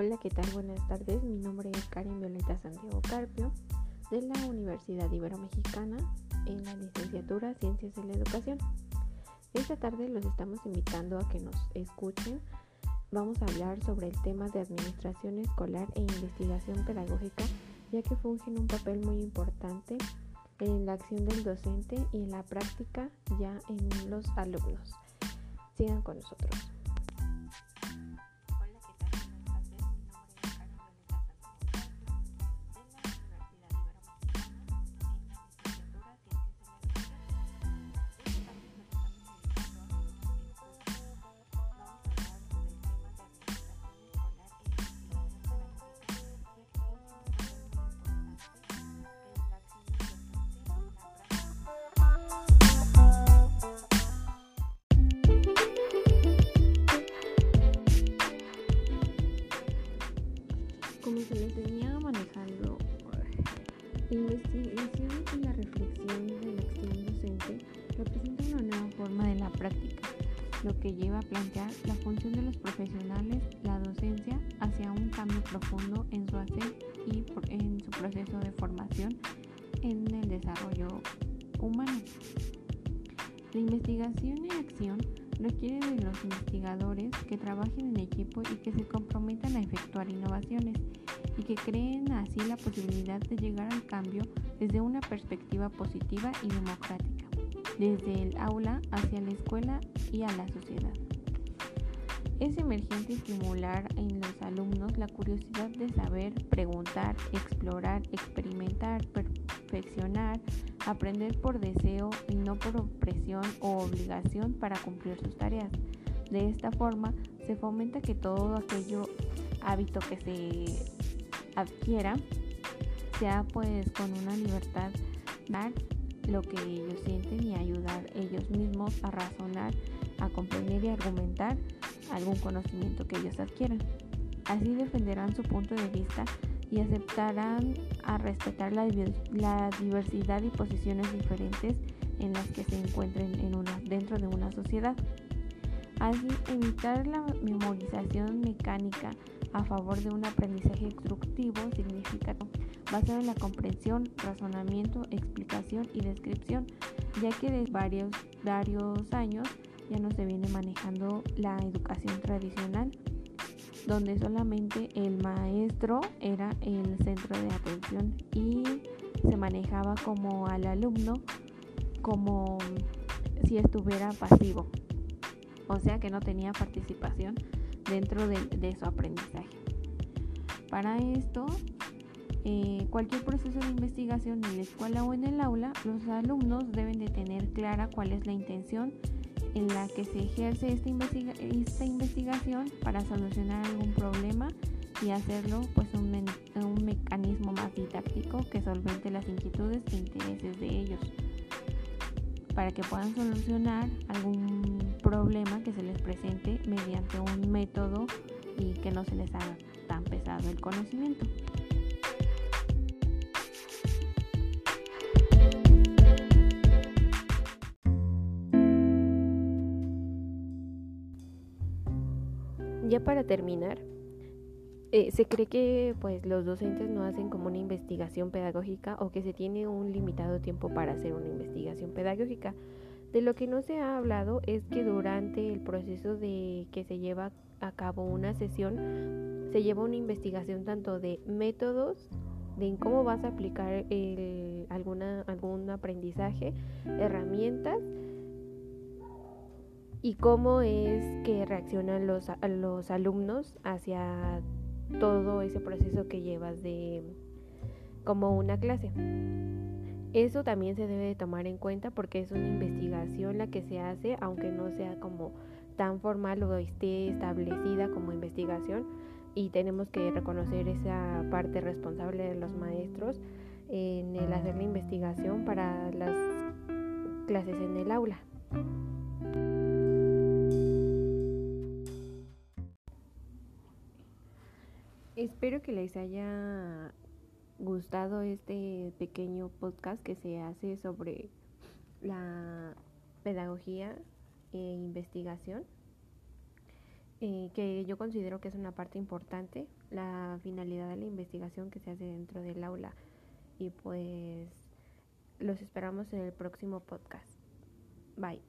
Hola, ¿qué tal? Buenas tardes. Mi nombre es Karen Violeta Santiago Carpio de la Universidad Iberomexicana en la licenciatura Ciencias de la Educación. Esta tarde los estamos invitando a que nos escuchen. Vamos a hablar sobre el tema de administración escolar e investigación pedagógica, ya que fungen un papel muy importante en la acción del docente y en la práctica ya en los alumnos. Sigan con nosotros. Como se les venía manejando, la investigación y la reflexión de la acción docente representa una nueva forma de la práctica, lo que lleva a plantear la función de los profesionales, la docencia, hacia un cambio profundo en su hacer y en su proceso de formación en el desarrollo humano. La investigación y acción requiere de los investigadores que trabajen en equipo y que se comprometan a efectuar innovaciones y que creen así la posibilidad de llegar al cambio desde una perspectiva positiva y democrática, desde el aula hacia la escuela y a la sociedad. Es emergente estimular en los alumnos la curiosidad de saber, preguntar, explorar, experimentar, perfeccionar, aprender por deseo y no por presión o obligación para cumplir sus tareas. De esta forma se fomenta que todo aquello hábito que se adquiera sea pues con una libertad dar lo que ellos sienten y ayudar ellos mismos a razonar, a comprender y argumentar algún conocimiento que ellos adquieran. Así defenderán su punto de vista y aceptarán a respetar la, diversidad y posiciones diferentes en las que se encuentren en una, dentro de una sociedad. Así, evitar la memorización mecánica a favor de un aprendizaje instructivo significa basado en la comprensión, razonamiento, explicación y descripción, ya que desde varios, varios años ya no se viene manejando la educación tradicional donde solamente el maestro era el centro de atención y se manejaba como al alumno como si estuviera pasivo, o sea que no tenía participación dentro de, su aprendizaje. Para esto, eh, cualquier proceso de investigación en la escuela o en el aula, los alumnos deben de tener clara cuál es la intención en la que se ejerce esta, esta investigación para solucionar algún problema y hacerlo pues un, un mecanismo más didáctico que solvente las inquietudes e intereses de ellos para que puedan solucionar algún problema que se les presente mediante un método y que no se les haga tan pesado el conocimiento. Ya para terminar, eh, se cree que pues los docentes no hacen como una investigación pedagógica o que se tiene un limitado tiempo para hacer una investigación pedagógica. De lo que no se ha hablado es que durante el proceso de que se lleva a cabo una sesión se lleva una investigación tanto de métodos de cómo vas a aplicar alguna, algún aprendizaje, herramientas y cómo es que reaccionan los, los alumnos hacia todo ese proceso que llevas de como una clase. Eso también se debe de tomar en cuenta porque es una investigación la que se hace, aunque no sea como tan formal o esté establecida como investigación y tenemos que reconocer esa parte responsable de los maestros en el hacer la investigación para las clases en el aula. Espero que les haya gustado este pequeño podcast que se hace sobre la pedagogía e investigación. eh, que yo considero que es una parte importante, la finalidad de la investigación que se hace dentro del aula. Y pues los esperamos en el próximo podcast. Bye.